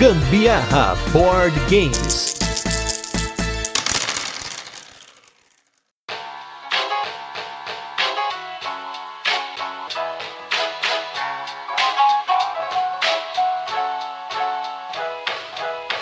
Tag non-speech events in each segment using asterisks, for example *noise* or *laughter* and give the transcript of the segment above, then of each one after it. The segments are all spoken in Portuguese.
Gambiarra Board Games.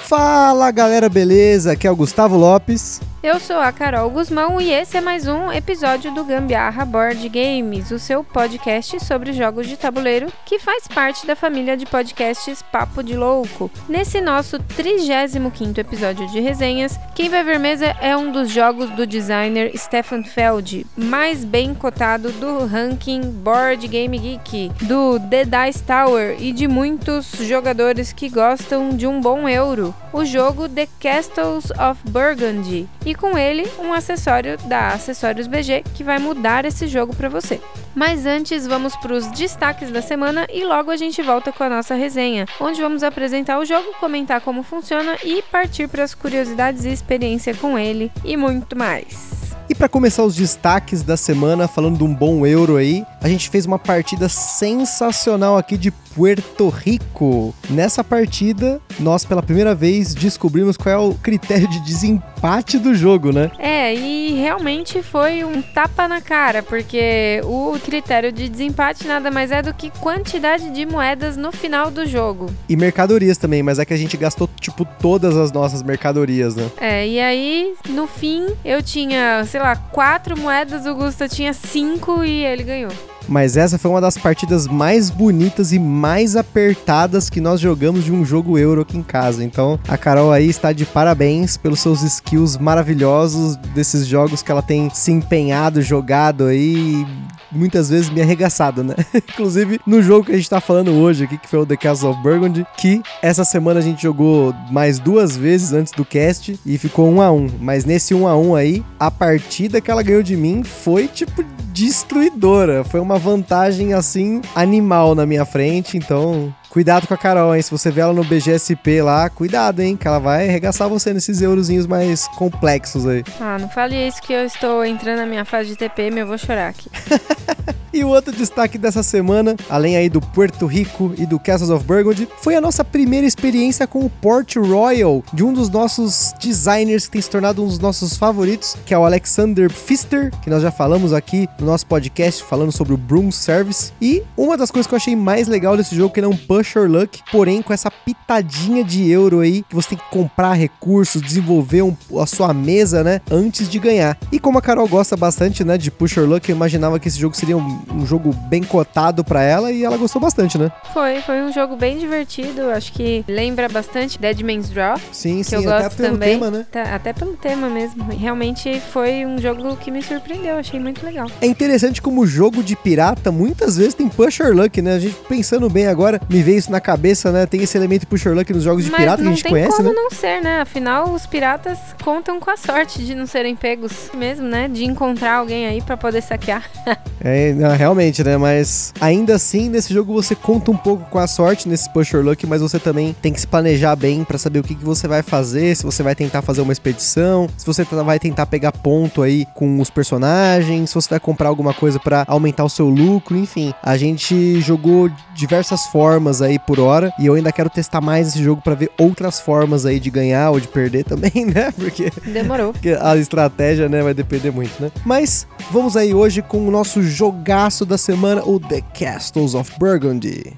Fala galera, beleza? Aqui é o Gustavo Lopes. Eu sou a Carol Guzmão e esse é mais um episódio do Gambiarra Board Games, o seu podcast sobre jogos de tabuleiro que faz parte da família de podcasts Papo de Louco. Nesse nosso 35 episódio de resenhas, quem vai ver mesa é um dos jogos do designer Stefan Feld, mais bem cotado do ranking Board Game Geek, do The Dice Tower e de muitos jogadores que gostam de um bom euro, o jogo The Castles of Burgundy e com ele um acessório da Acessórios BG que vai mudar esse jogo para você. Mas antes, vamos para os destaques da semana e logo a gente volta com a nossa resenha, onde vamos apresentar o jogo, comentar como funciona e partir para as curiosidades e experiência com ele e muito mais. E para começar os destaques da semana, falando de um bom euro aí, a gente fez uma partida sensacional aqui de Puerto Rico. Nessa partida, nós pela primeira vez descobrimos qual é o critério de desempate do jogo, né? É, e realmente foi um tapa na cara, porque o critério de desempate nada mais é do que quantidade de moedas no final do jogo. E mercadorias também, mas é que a gente gastou, tipo, todas as nossas mercadorias, né? É, e aí, no fim, eu tinha, sei lá, quatro moedas, o Gusta tinha cinco e ele ganhou. Mas essa foi uma das partidas mais bonitas e mais apertadas que nós jogamos de um jogo euro aqui em casa. Então a Carol aí está de parabéns pelos seus skills maravilhosos desses jogos que ela tem se empenhado, jogado aí muitas vezes me arregaçado, né? *laughs* Inclusive no jogo que a gente tá falando hoje aqui, que foi o The Castle of Burgundy, que essa semana a gente jogou mais duas vezes antes do cast e ficou um a um. Mas nesse um a um aí, a partida que ela ganhou de mim foi tipo destruidora. Foi uma vantagem assim animal na minha frente, então Cuidado com a Carol, hein? Se você vê ela no BGSP lá, cuidado, hein? Que ela vai arregaçar você nesses eurozinhos mais complexos aí. Ah, não fale isso que eu estou entrando na minha fase de TPM, eu vou chorar aqui. *laughs* e o outro destaque dessa semana, além aí do Puerto Rico e do Castles of Burgundy, foi a nossa primeira experiência com o Port Royal, de um dos nossos designers que tem se tornado um dos nossos favoritos, que é o Alexander Pfister, que nós já falamos aqui no nosso podcast, falando sobre o Broom Service. E uma das coisas que eu achei mais legal desse jogo, é que ele é um push your luck, porém com essa pitadinha de euro aí, que você tem que comprar recursos, desenvolver um, a sua mesa, né, antes de ganhar. E como a Carol gosta bastante, né, de push your luck, eu imaginava que esse jogo seria um, um jogo bem cotado para ela e ela gostou bastante, né? Foi, foi um jogo bem divertido, acho que lembra bastante Dead Man's Draw. Sim, sim, eu gosto até pelo também. tema, né? Tá, até pelo tema mesmo. Realmente foi um jogo que me surpreendeu, achei muito legal. É interessante como o jogo de pirata muitas vezes tem push your luck, né? A gente pensando bem agora, me veio isso na cabeça, né? Tem esse elemento push your luck nos jogos de Mas pirata que a não gente tem conhece, como né? não ser, né? Afinal, os piratas contam com a sorte de não serem pegos mesmo, né? De encontrar alguém aí pra poder saquear. *laughs* É, não, realmente, né? Mas ainda assim, nesse jogo você conta um pouco com a sorte nesse push your luck, mas você também tem que se planejar bem pra saber o que, que você vai fazer, se você vai tentar fazer uma expedição, se você vai tentar pegar ponto aí com os personagens, se você vai comprar alguma coisa pra aumentar o seu lucro, enfim. A gente jogou diversas formas aí por hora e eu ainda quero testar mais esse jogo pra ver outras formas aí de ganhar ou de perder também, *laughs* né? Porque Demorou. porque a estratégia, né, vai depender muito, né? Mas vamos aí hoje com o nosso jogaço da semana, o The Castles of Burgundy.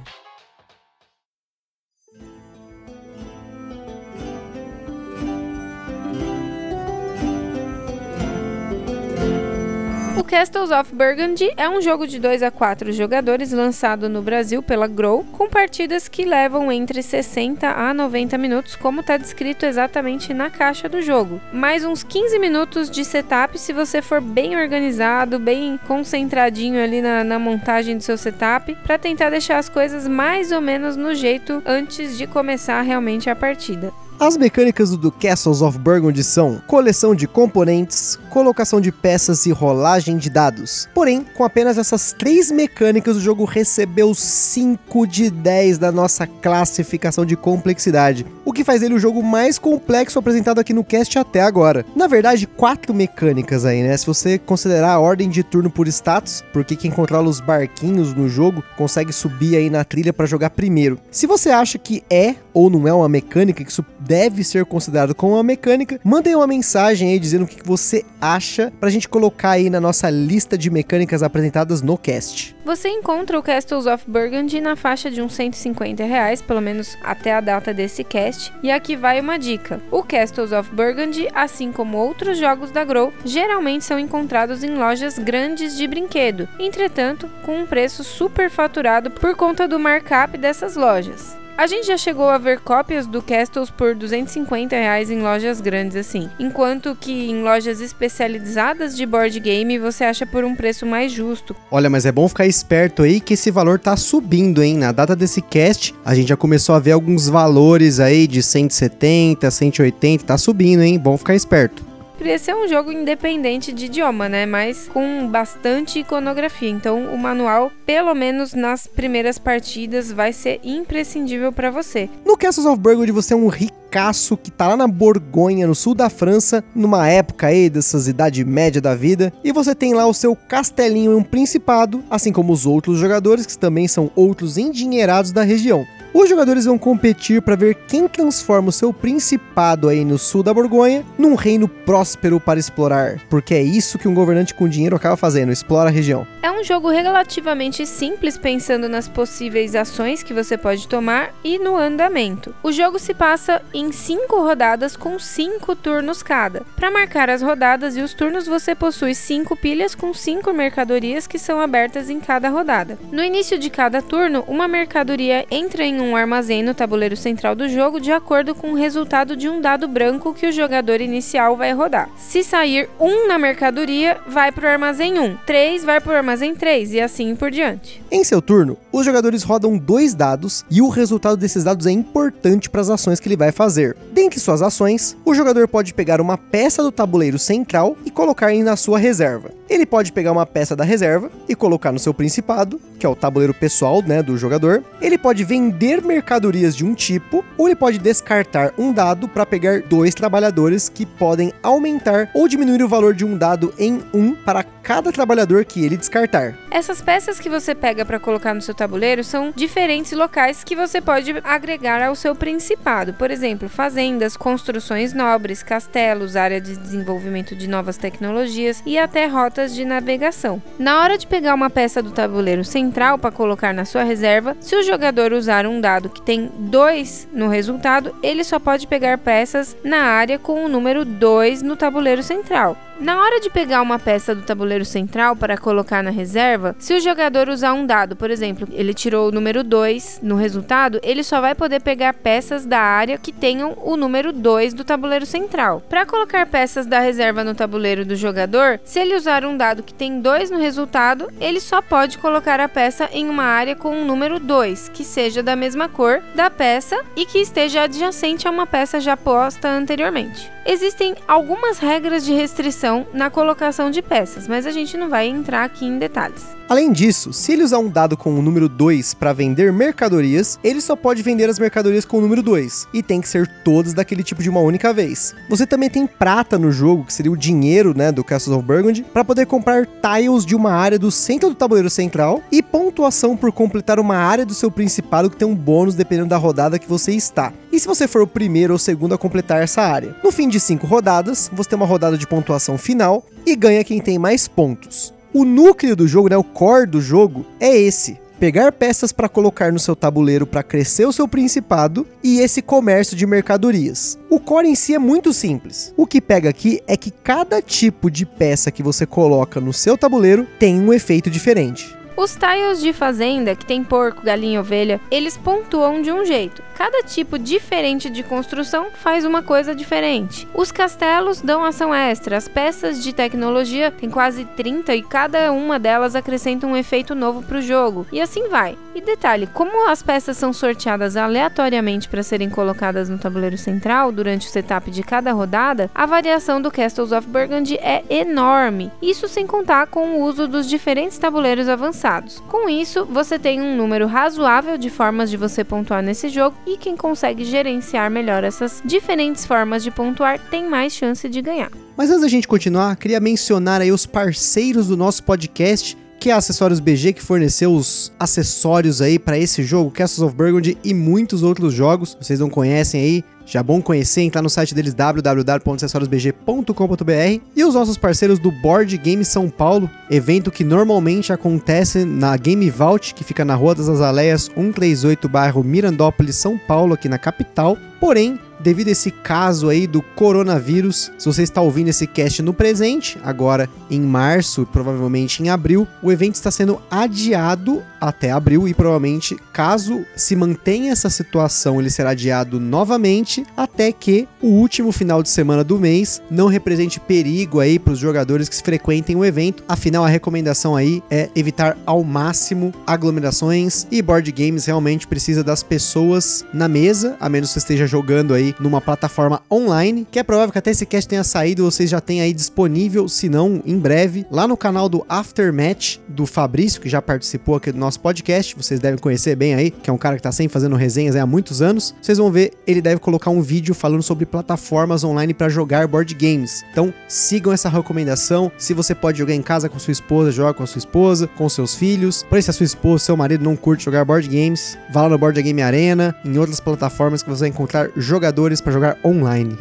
Castles of Burgundy é um jogo de 2 a 4 jogadores lançado no Brasil pela Grow, com partidas que levam entre 60 a 90 minutos, como está descrito exatamente na caixa do jogo. Mais uns 15 minutos de setup se você for bem organizado, bem concentradinho ali na, na montagem do seu setup, para tentar deixar as coisas mais ou menos no jeito antes de começar realmente a partida. As mecânicas do Castles of Burgundy são coleção de componentes, colocação de peças e rolagem de dados. Porém, com apenas essas três mecânicas, o jogo recebeu 5 de 10 da nossa classificação de complexidade, o que faz ele o jogo mais complexo apresentado aqui no cast até agora. Na verdade, quatro mecânicas aí, né? Se você considerar a ordem de turno por status, porque quem controla os barquinhos no jogo consegue subir aí na trilha para jogar primeiro. Se você acha que é ou não é uma mecânica, que isso deve ser considerado como uma mecânica, mandem uma mensagem aí dizendo o que você acha pra gente colocar aí na nossa lista de mecânicas apresentadas no cast. Você encontra o Castles of Burgundy na faixa de uns 150 reais, pelo menos até a data desse cast. E aqui vai uma dica: o Castles of Burgundy, assim como outros jogos da Grow, geralmente são encontrados em lojas grandes de brinquedo, entretanto, com um preço superfaturado por conta do markup dessas lojas. A gente já chegou a ver cópias do Castles por 250 reais em lojas grandes assim, enquanto que em lojas especializadas de board game você acha por um preço mais justo. Olha, mas é bom ficar esperto aí que esse valor tá subindo, hein? Na data desse cast, a gente já começou a ver alguns valores aí de 170, 180, tá subindo, hein? Bom ficar esperto. Esse é um jogo independente de idioma, né? Mas com bastante iconografia. Então, o manual, pelo menos nas primeiras partidas, vai ser imprescindível para você. No Castles of Burgundy você é um ricaço que tá lá na Borgonha, no sul da França, numa época aí dessas idade média da vida, e você tem lá o seu castelinho e um principado, assim como os outros jogadores que também são outros endinheirados da região. Os jogadores vão competir para ver quem transforma o seu principado aí no sul da Borgonha num reino próspero para explorar, porque é isso que um governante com dinheiro acaba fazendo, explora a região. É um jogo relativamente simples pensando nas possíveis ações que você pode tomar e no andamento. O jogo se passa em cinco rodadas com cinco turnos cada. Para marcar as rodadas e os turnos você possui cinco pilhas com cinco mercadorias que são abertas em cada rodada. No início de cada turno, uma mercadoria entra em um armazém no tabuleiro central do jogo de acordo com o resultado de um dado branco que o jogador inicial vai rodar. Se sair 1 um na mercadoria, vai para o armazém 1, um. 3 vai para o armazém 3 e assim por diante. Em seu turno, os jogadores rodam dois dados e o resultado desses dados é importante para as ações que ele vai fazer. Dentre suas ações, o jogador pode pegar uma peça do tabuleiro central e colocar na sua reserva. Ele pode pegar uma peça da reserva e colocar no seu principado, que é o tabuleiro pessoal né, do jogador. Ele pode vender mercadorias de um tipo, ou ele pode descartar um dado para pegar dois trabalhadores que podem aumentar ou diminuir o valor de um dado em um para cada trabalhador que ele descartar. Essas peças que você pega para colocar no seu tabuleiro são diferentes locais que você pode agregar ao seu principado. Por exemplo, fazendas, construções nobres, castelos, área de desenvolvimento de novas tecnologias e até rotas de navegação. Na hora de pegar uma peça do tabuleiro central para colocar na sua reserva, se o jogador usar um dado que tem 2 no resultado, ele só pode pegar peças na área com o número 2 no tabuleiro central. Na hora de pegar uma peça do tabuleiro central para colocar na reserva, se o jogador usar um dado, por exemplo, ele tirou o número 2 no resultado, ele só vai poder pegar peças da área que tenham o número 2 do tabuleiro central. Para colocar peças da reserva no tabuleiro do jogador, se ele usar um dado que tem 2 no resultado, ele só pode colocar a peça em uma área com o número 2, que seja da mesma cor da peça e que esteja adjacente a uma peça já posta anteriormente. Existem algumas regras de restrição na colocação de peças, mas a gente não vai entrar aqui em detalhes. Além disso, se ele usar um dado com o número 2 para vender mercadorias, ele só pode vender as mercadorias com o número 2 e tem que ser todas daquele tipo de uma única vez. Você também tem prata no jogo, que seria o dinheiro, né, do Castles of Burgundy, para poder comprar tiles de uma área do centro do tabuleiro central e pontuação por completar uma área do seu principado que tem um bônus dependendo da rodada que você está. E se você for o primeiro ou segundo a completar essa área. No fim de cinco rodadas, você tem uma rodada de pontuação final e ganha quem tem mais pontos. O núcleo do jogo, né, o core do jogo, é esse. Pegar peças para colocar no seu tabuleiro para crescer o seu principado e esse comércio de mercadorias. O core em si é muito simples. O que pega aqui é que cada tipo de peça que você coloca no seu tabuleiro tem um efeito diferente. Os tiles de fazenda, que tem porco, galinha ovelha, eles pontuam de um jeito. Cada tipo diferente de construção faz uma coisa diferente. Os castelos dão ação extra, as peças de tecnologia têm quase 30 e cada uma delas acrescenta um efeito novo para o jogo. E assim vai. E detalhe, como as peças são sorteadas aleatoriamente para serem colocadas no tabuleiro central durante o setup de cada rodada, a variação do Castles of Burgundy é enorme. Isso sem contar com o uso dos diferentes tabuleiros avançados. Com isso, você tem um número razoável de formas de você pontuar nesse jogo e quem consegue gerenciar melhor essas diferentes formas de pontuar tem mais chance de ganhar. Mas antes da gente continuar, queria mencionar aí os parceiros do nosso podcast que é a Acessórios BG que forneceu os acessórios aí para esse jogo, Castles of Burgundy e muitos outros jogos. Vocês não conhecem aí, já é bom conhecer, entrar no site deles www.acessoriosbg.com.br e os nossos parceiros do Board Game São Paulo, evento que normalmente acontece na Game Vault, que fica na Rua das Azaleias 138, bairro Mirandópolis, São Paulo, aqui na capital. Porém, devido a esse caso aí do coronavírus, se você está ouvindo esse cast no presente, agora em março, provavelmente em abril, o evento está sendo adiado até abril e provavelmente, caso se mantenha essa situação, ele será adiado novamente até que o último final de semana do mês não represente perigo aí para os jogadores que frequentem o evento. Afinal, a recomendação aí é evitar ao máximo aglomerações e board games realmente precisa das pessoas na mesa, a menos que você esteja jogando aí numa plataforma online, que é provável que até esse cast tenha saído, vocês já tenham aí disponível, se não em breve, lá no canal do Aftermatch do Fabrício, que já participou aqui do nosso podcast, vocês devem conhecer bem aí, que é um cara que tá sempre fazendo resenhas há muitos anos. Vocês vão ver, ele deve colocar um vídeo falando sobre plataformas online para jogar board games. Então, sigam essa recomendação. Se você pode jogar em casa com sua esposa, joga com a sua esposa, com seus filhos. Porém, se a sua esposa, seu marido não curte jogar board games, vá lá no Board Game Arena, em outras plataformas que você vai encontrar jogadores para jogar online.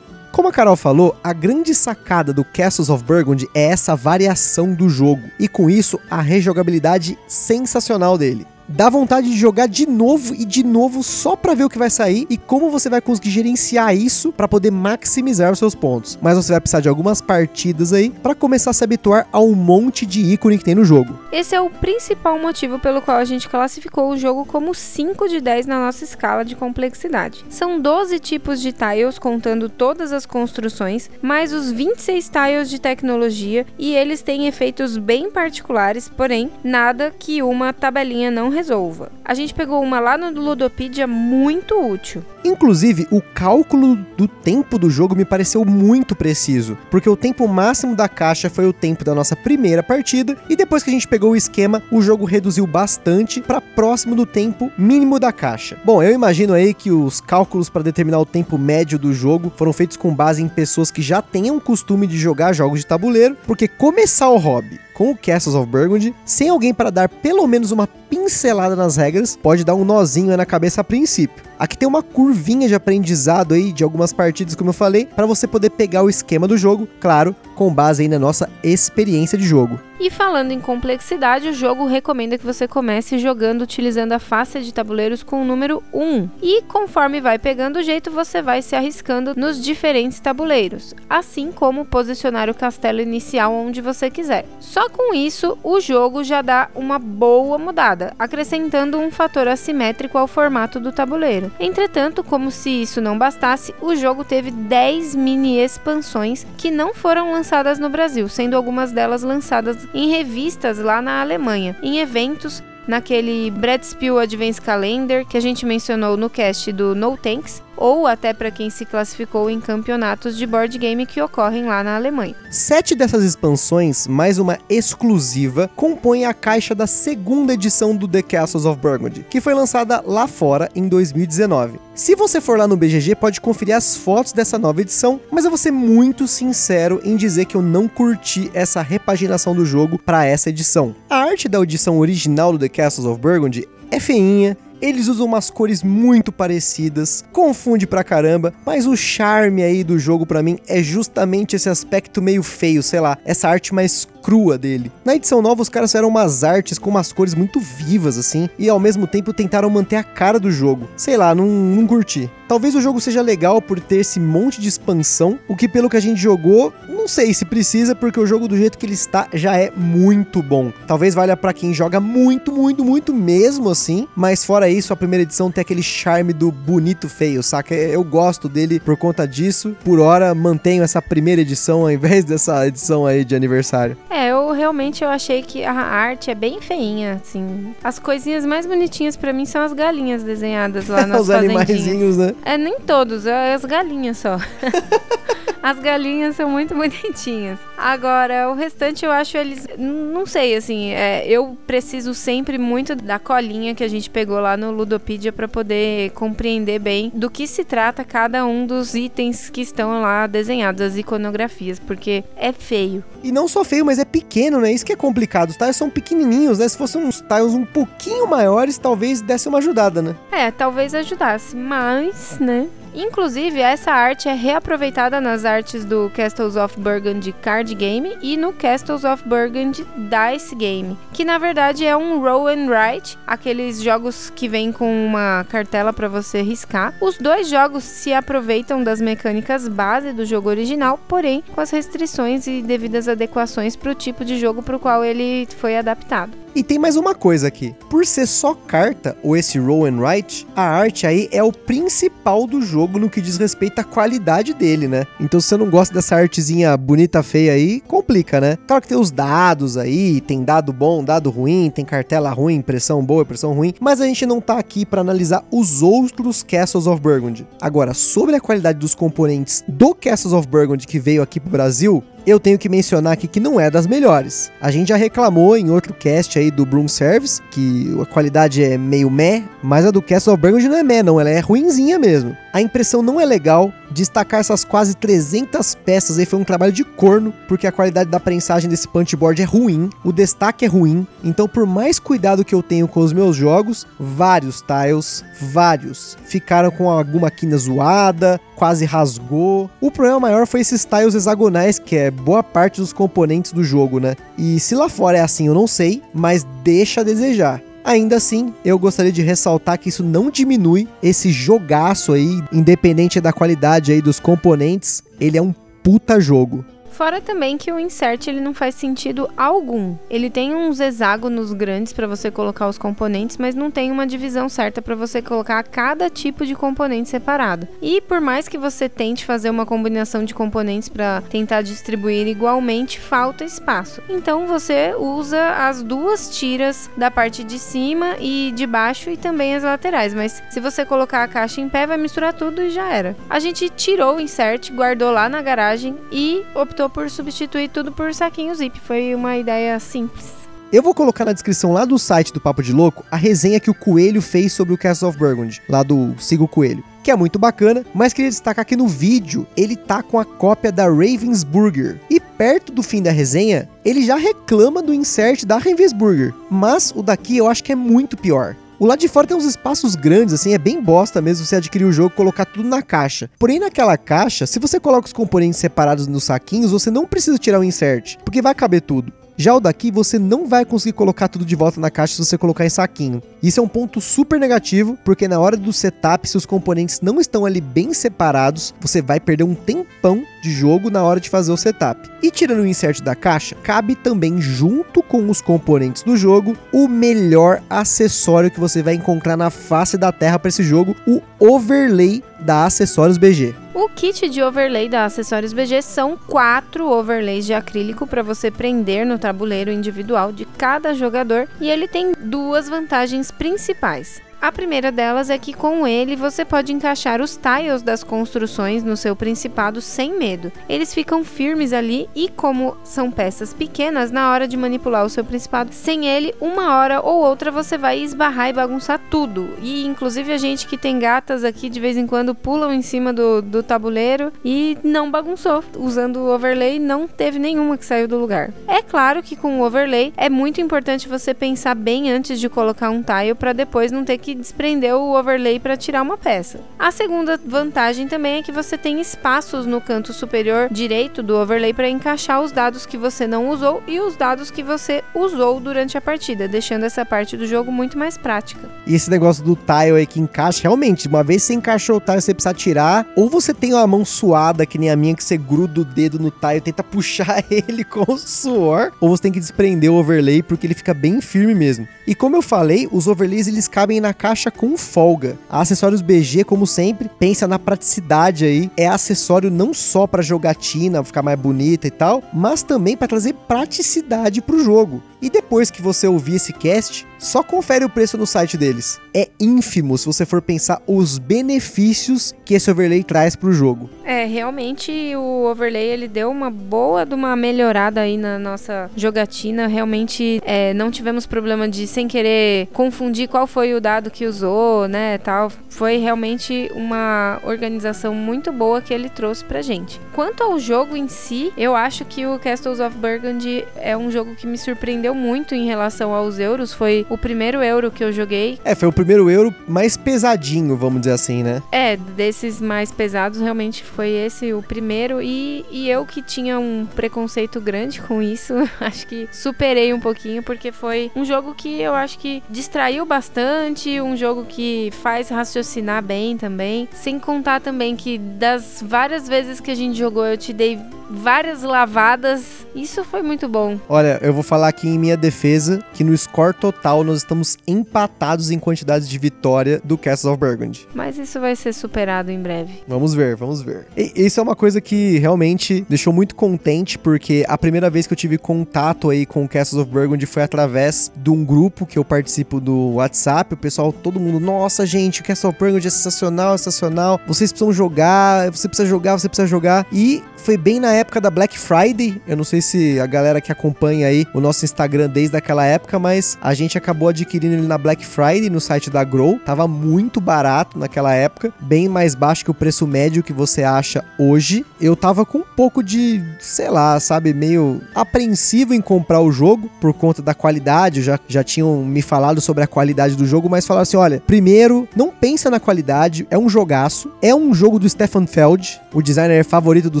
Como a Carol falou, a grande sacada do Castles of Burgundy é essa variação do jogo, e com isso a rejogabilidade sensacional dele. Dá vontade de jogar de novo e de novo só para ver o que vai sair e como você vai conseguir gerenciar isso para poder maximizar os seus pontos. Mas você vai precisar de algumas partidas aí para começar a se habituar ao monte de ícone que tem no jogo. Esse é o principal motivo pelo qual a gente classificou o jogo como 5 de 10 na nossa escala de complexidade. São 12 tipos de tiles contando todas as construções, mais os 26 tiles de tecnologia e eles têm efeitos bem particulares, porém nada que uma tabelinha não resolva. A gente pegou uma lá no Ludopedia muito útil. Inclusive, o cálculo do tempo do jogo me pareceu muito preciso, porque o tempo máximo da caixa foi o tempo da nossa primeira partida, e depois que a gente pegou o esquema, o jogo reduziu bastante para próximo do tempo mínimo da caixa. Bom, eu imagino aí que os cálculos para determinar o tempo médio do jogo foram feitos com base em pessoas que já tenham costume de jogar jogos de tabuleiro, porque começar o hobby com o Castles of Burgundy, sem alguém para dar pelo menos uma pincelada nas regras, pode dar um nozinho na cabeça a princípio. Aqui tem uma curvinha de aprendizado aí de algumas partidas, como eu falei, para você poder pegar o esquema do jogo, claro, com base aí na nossa experiência de jogo. E falando em complexidade, o jogo recomenda que você comece jogando utilizando a face de tabuleiros com o número 1. E conforme vai pegando o jeito, você vai se arriscando nos diferentes tabuleiros, assim como posicionar o castelo inicial onde você quiser. Só com isso, o jogo já dá uma boa mudada, acrescentando um fator assimétrico ao formato do tabuleiro. Entretanto, como se isso não bastasse, o jogo teve 10 mini expansões que não foram lançadas no Brasil, sendo algumas delas lançadas em revistas lá na Alemanha, em eventos naquele Brettspiel Advance Calendar que a gente mencionou no cast do No Tanks, ou até para quem se classificou em campeonatos de board game que ocorrem lá na Alemanha. Sete dessas expansões, mais uma exclusiva, compõem a caixa da segunda edição do The Castles of Burgundy, que foi lançada lá fora em 2019. Se você for lá no BGG, pode conferir as fotos dessa nova edição, mas eu vou ser muito sincero em dizer que eu não curti essa repaginação do jogo para essa edição. A arte da edição original do The Castles of Burgundy é feinha, eles usam umas cores muito parecidas, confunde pra caramba, mas o charme aí do jogo para mim é justamente esse aspecto meio feio, sei lá, essa arte mais crua dele. Na edição nova, os caras fizeram umas artes com umas cores muito vivas, assim, e ao mesmo tempo tentaram manter a cara do jogo. Sei lá, não, não curti. Talvez o jogo seja legal por ter esse monte de expansão, o que pelo que a gente jogou, não sei se precisa, porque o jogo do jeito que ele está já é muito bom. Talvez valha para quem joga muito, muito, muito mesmo assim, mas fora isso, a primeira edição tem aquele charme do bonito feio, saca? Eu gosto dele por conta disso. Por hora, mantenho essa primeira edição ao invés *laughs* dessa edição aí de aniversário. É, eu realmente eu achei que a arte é bem feinha, assim. As coisinhas mais bonitinhas para mim são as galinhas desenhadas lá *laughs* nas Os animaizinhos, né? É, nem todos, é as galinhas só. *laughs* As galinhas são muito bonitinhas. *laughs* Agora, o restante eu acho eles. Não sei, assim. É, eu preciso sempre muito da colinha que a gente pegou lá no Ludopedia para poder compreender bem do que se trata cada um dos itens que estão lá desenhados, as iconografias, porque é feio. E não só feio, mas é pequeno, né? Isso que é complicado. Os tiles são pequenininhos, né? Se fossem uns tiles um pouquinho maiores, talvez desse uma ajudada, né? É, talvez ajudasse, mas, né? Inclusive, essa arte é reaproveitada nas artes do Castles of Burgundy Card Game e no Castles of Burgundy Dice Game, que na verdade é um roll and write, aqueles jogos que vêm com uma cartela para você riscar. Os dois jogos se aproveitam das mecânicas base do jogo original, porém com as restrições e devidas adequações para o tipo de jogo para o qual ele foi adaptado. E tem mais uma coisa aqui. Por ser só carta, ou esse roll and write, a arte aí é o principal do jogo no que diz respeito à qualidade dele, né? Então se você não gosta dessa artezinha bonita, feia aí, complica, né? Claro que tem os dados aí, tem dado bom, dado ruim, tem cartela ruim, impressão boa, impressão ruim, mas a gente não tá aqui para analisar os outros Castles of Burgundy. Agora, sobre a qualidade dos componentes do Castles of Burgundy que veio aqui pro Brasil, eu tenho que mencionar aqui que não é das melhores. A gente já reclamou em outro cast aí do Broom Service que a qualidade é meio meh, mas a do Castle of Burgundy não é meh, não, ela é ruinzinha mesmo. A impressão não é legal, destacar essas quase 300 peças aí foi um trabalho de corno, porque a qualidade da prensagem desse punchboard é ruim, o destaque é ruim, então por mais cuidado que eu tenho com os meus jogos, vários tiles, vários, ficaram com alguma quina zoada, quase rasgou. O problema maior foi esses tiles hexagonais, que é boa parte dos componentes do jogo, né? E se lá fora é assim, eu não sei, mas deixa a desejar. Ainda assim, eu gostaria de ressaltar que isso não diminui esse jogaço aí, independente da qualidade aí dos componentes, ele é um puta jogo. Fora também que o insert ele não faz sentido algum. Ele tem uns hexágonos grandes para você colocar os componentes, mas não tem uma divisão certa para você colocar cada tipo de componente separado. E por mais que você tente fazer uma combinação de componentes para tentar distribuir igualmente, falta espaço. Então você usa as duas tiras da parte de cima e de baixo e também as laterais, mas se você colocar a caixa em pé vai misturar tudo e já era. A gente tirou o insert, guardou lá na garagem e optou optou por substituir tudo por saquinho zip. Foi uma ideia simples. Eu vou colocar na descrição lá do site do Papo de Louco a resenha que o Coelho fez sobre o Castle of Burgundy, lá do Sigo Coelho, que é muito bacana, mas queria destacar que no vídeo ele tá com a cópia da Ravensburger. E perto do fim da resenha, ele já reclama do insert da Ravensburger, mas o daqui eu acho que é muito pior. O lado de fora tem uns espaços grandes, assim, é bem bosta mesmo você adquirir o jogo e colocar tudo na caixa. Porém, naquela caixa, se você coloca os componentes separados nos saquinhos, você não precisa tirar o insert, porque vai caber tudo. Já o daqui você não vai conseguir colocar tudo de volta na caixa se você colocar em saquinho. Isso é um ponto super negativo, porque na hora do setup, se os componentes não estão ali bem separados, você vai perder um tempão de jogo na hora de fazer o setup. E tirando o insert da caixa, cabe também junto com os componentes do jogo o melhor acessório que você vai encontrar na face da Terra para esse jogo, o overlay da Acessórios BG. O kit de overlay da Acessórios BG são quatro overlays de acrílico para você prender no tabuleiro individual de cada jogador e ele tem duas vantagens principais. A primeira delas é que com ele você pode encaixar os tiles das construções no seu principado sem medo. Eles ficam firmes ali e, como são peças pequenas, na hora de manipular o seu principado, sem ele, uma hora ou outra você vai esbarrar e bagunçar tudo. E inclusive a gente que tem gatas aqui de vez em quando pulam em cima do, do tabuleiro e não bagunçou. Usando o overlay, não teve nenhuma que saiu do lugar. É claro que com o overlay é muito importante você pensar bem antes de colocar um tile para depois não ter que desprender o overlay para tirar uma peça. A segunda vantagem também é que você tem espaços no canto superior direito do overlay para encaixar os dados que você não usou e os dados que você usou durante a partida, deixando essa parte do jogo muito mais prática. E esse negócio do tile aí que encaixa, realmente, uma vez você encaixou o tile, você precisa tirar, ou você tem uma mão suada, que nem a minha, que você gruda o dedo no tile e tenta *laughs* puxar ele com o suor, ou você tem que desprender o overlay porque ele fica bem firme mesmo. E como eu falei, os overlays eles cabem na caixa com folga. Acessórios BG, como sempre, pensa na praticidade aí. É acessório não só para jogatina, ficar mais bonita e tal, mas também para trazer praticidade pro jogo. E depois que você ouvir esse cast, só confere o preço no site deles. É ínfimo se você for pensar os benefícios que esse overlay traz pro jogo. É, realmente o overlay ele deu uma boa de uma melhorada aí na nossa jogatina. Realmente é, não tivemos problema de sem querer confundir qual foi o dado que usou, né, tal. Foi realmente uma organização muito boa que ele trouxe pra gente. Quanto ao jogo em si, eu acho que o Castles of Burgundy é um jogo que me surpreendeu muito em relação aos euros. Foi o primeiro euro que eu joguei. É, foi o primeiro euro mais pesadinho, vamos dizer assim, né? É, desses mais pesados, realmente foi esse o primeiro. E, e eu que tinha um preconceito grande com isso, *laughs* acho que superei um pouquinho, porque foi um jogo que eu acho que distraiu bastante, um jogo que faz raciocinar bem também. Sem contar também que das várias vezes que a gente jogou, eu te dei várias lavadas. Isso foi muito bom. Olha, eu vou falar aqui em minha defesa que no score total nós estamos empatados em quantidades de vitória do Castles of Burgundy. Mas isso vai ser superado em breve. Vamos ver, vamos ver. E, isso é uma coisa que realmente deixou muito contente, porque a primeira vez que eu tive contato aí com o Castles of Burgundy foi através de um grupo que eu participo do WhatsApp. O pessoal, todo mundo, nossa gente, o Castles of Burgundy é sensacional, é sensacional. Vocês precisam jogar, você precisa jogar, você precisa jogar. E foi bem na época da Black Friday. Eu não sei se a galera que acompanha aí o nosso Instagram desde aquela época, mas a gente acabou adquirindo ele na Black Friday no site da Grow. Tava muito barato naquela época, bem mais baixo que o preço médio que você acha hoje. Eu tava com um pouco de, sei lá, sabe, meio apreensivo em comprar o jogo por conta da qualidade. Já, já tinham me falado sobre a qualidade do jogo, mas falaram assim: olha, primeiro, não pensa na qualidade, é um jogaço, é um jogo do Stefan Feld, o designer favorito do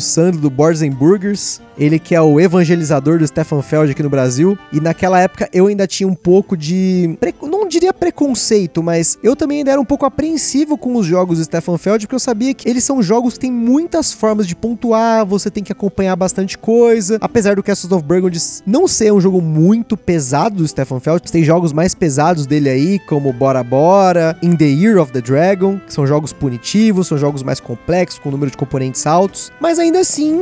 Sandro do Boards and Burgers. Ele que é o evangelizador do Stefan Feld aqui no Brasil. E naquela época eu ainda tinha um pouco de. Não diria preconceito, mas eu também ainda era um pouco apreensivo com os jogos do Stefan Feld, porque eu sabia que eles são jogos que têm muitas formas de pontuar, você tem que acompanhar bastante coisa. Apesar do Castles of Burgundy não ser um jogo muito pesado do Stefan Feld, tem jogos mais pesados dele aí, como Bora Bora, In the Year of the Dragon, que são jogos punitivos, são jogos mais complexos, com número de componentes altos. Mas ainda assim,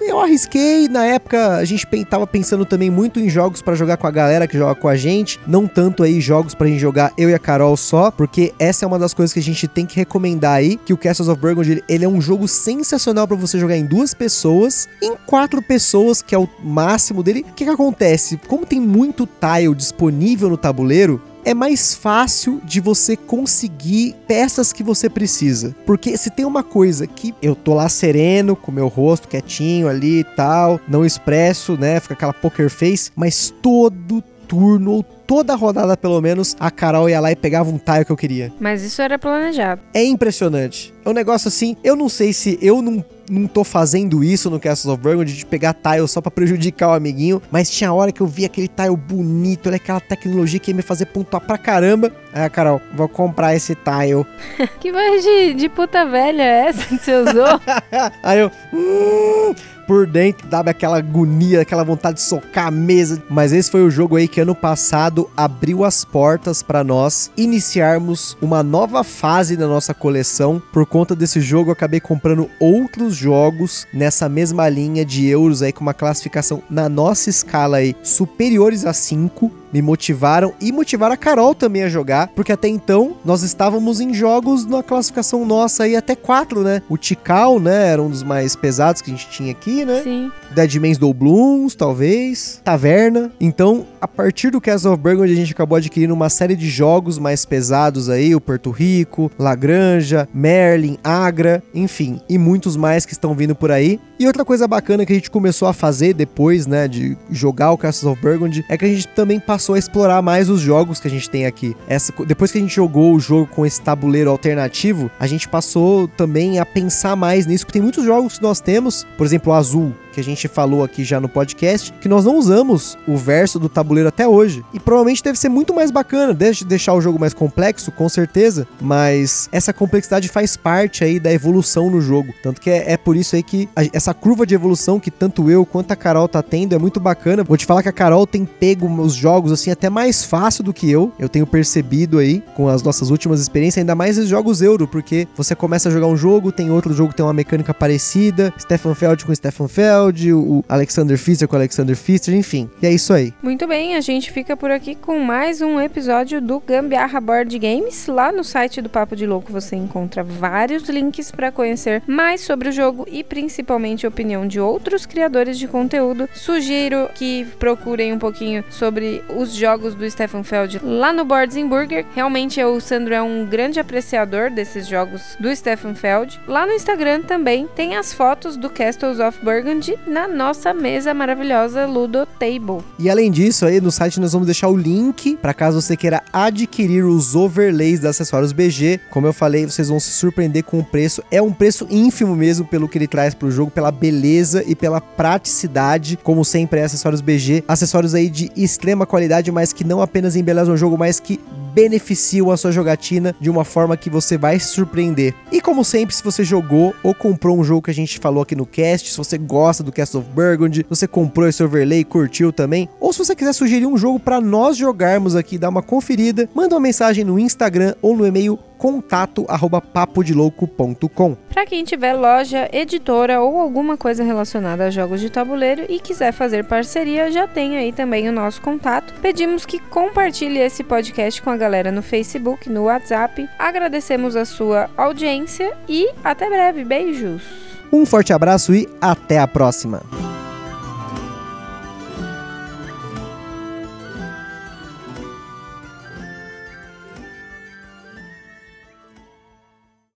eu arrisquei. Na época, a gente tava pensando também muito em jogos para jogar com a galera que joga com a gente. Não tanto aí jogos pra gente jogar eu e a Carol só, porque essa é uma das coisas que a gente tem que recomendar aí, que o Castles of Burgundy, ele é um jogo sensacional para você jogar em duas pessoas, em quatro pessoas, que é o máximo dele. O que que acontece? Como tem muito tile disponível no tabuleiro, é mais fácil de você conseguir peças que você precisa. Porque se tem uma coisa que eu tô lá sereno, com meu rosto quietinho ali e tal, não expresso, né? Fica aquela poker face, mas todo turno ou toda rodada pelo menos a Carol ia lá e pegava um tile que eu queria. Mas isso era planejado. É impressionante. É um negócio assim, eu não sei se eu não não tô fazendo isso no Castles of Burgundy de pegar tile só para prejudicar o amiguinho, mas tinha hora que eu vi aquele tile bonito, olha aquela tecnologia que ia me fazer pontuar pra caramba. Ah, Carol, vou comprar esse tile. *laughs* que voz de, de puta velha é essa que você usou? *laughs* Aí eu. Hum, por dentro, dava aquela agonia, aquela vontade de socar a mesa. Mas esse foi o jogo aí que ano passado abriu as portas para nós iniciarmos uma nova fase da nossa coleção. Por conta desse jogo, eu acabei comprando outros jogos nessa mesma linha de euros aí com uma classificação na nossa escala aí superiores a 5 me motivaram e motivaram a Carol também a jogar, porque até então nós estávamos em jogos na classificação nossa aí até 4, né? O Tikal, né, era um dos mais pesados que a gente tinha aqui, né? Sim. Deadman's Doubloons, talvez, Taverna. Então, a partir do Castle of Burgundy, a gente acabou adquirindo uma série de jogos mais pesados aí, o Porto Rico, Lagranja, Merlin, Agra, enfim, e muitos mais que estão vindo por aí. E outra coisa bacana que a gente começou a fazer depois, né, de jogar o Castle of Burgundy, é que a gente também passou a explorar mais os jogos que a gente tem aqui. Essa, depois que a gente jogou o jogo com esse tabuleiro alternativo, a gente passou também a pensar mais nisso, porque tem muitos jogos que nós temos, por exemplo, o Azul, que a gente falou aqui já no podcast, que nós não usamos o verso do tabuleiro até hoje. E provavelmente deve ser muito mais bacana, deixa deixar o jogo mais complexo, com certeza, mas essa complexidade faz parte aí da evolução no jogo. Tanto que é, é por isso aí que a, essa curva de evolução que tanto eu quanto a Carol tá tendo é muito bacana. Vou te falar que a Carol tem pego os jogos assim até mais fácil do que eu. Eu tenho percebido aí com as nossas últimas experiências, ainda mais os jogos euro, porque você começa a jogar um jogo, tem outro jogo que tem uma mecânica parecida, Stefan Feld com Stefan Feld, Feld, o Alexander Pfister com o Alexander Pfister, enfim. E é isso aí. Muito bem, a gente fica por aqui com mais um episódio do Gambiarra Board Games. Lá no site do Papo de Louco você encontra vários links para conhecer mais sobre o jogo e principalmente a opinião de outros criadores de conteúdo. Sugiro que procurem um pouquinho sobre os jogos do Stefan Feld lá no Boards Burger. Realmente o Sandro é um grande apreciador desses jogos do Stefan Feld. Lá no Instagram também tem as fotos do Castles of Burgundy na nossa mesa maravilhosa Ludo Table. E além disso, aí no site nós vamos deixar o link para caso você queira adquirir os overlays da acessórios BG. Como eu falei, vocês vão se surpreender com o preço. É um preço ínfimo mesmo pelo que ele traz para o jogo, pela beleza e pela praticidade, como sempre é acessórios BG. Acessórios aí de extrema qualidade, mas que não apenas embelezam o jogo, mas que beneficiam a sua jogatina de uma forma que você vai se surpreender. E como sempre, se você jogou ou comprou um jogo que a gente falou aqui no cast, se você gosta do Castle of Burgundy, você comprou esse overlay, curtiu também, ou se você quiser sugerir um jogo para nós jogarmos aqui, dar uma conferida, manda uma mensagem no Instagram ou no e-mail contato arroba papodelouco.com. Para quem tiver loja, editora ou alguma coisa relacionada a jogos de tabuleiro e quiser fazer parceria, já tem aí também o nosso contato. Pedimos que compartilhe esse podcast com a galera no Facebook, no WhatsApp. Agradecemos a sua audiência e até breve. Beijos! Um forte abraço e até a próxima!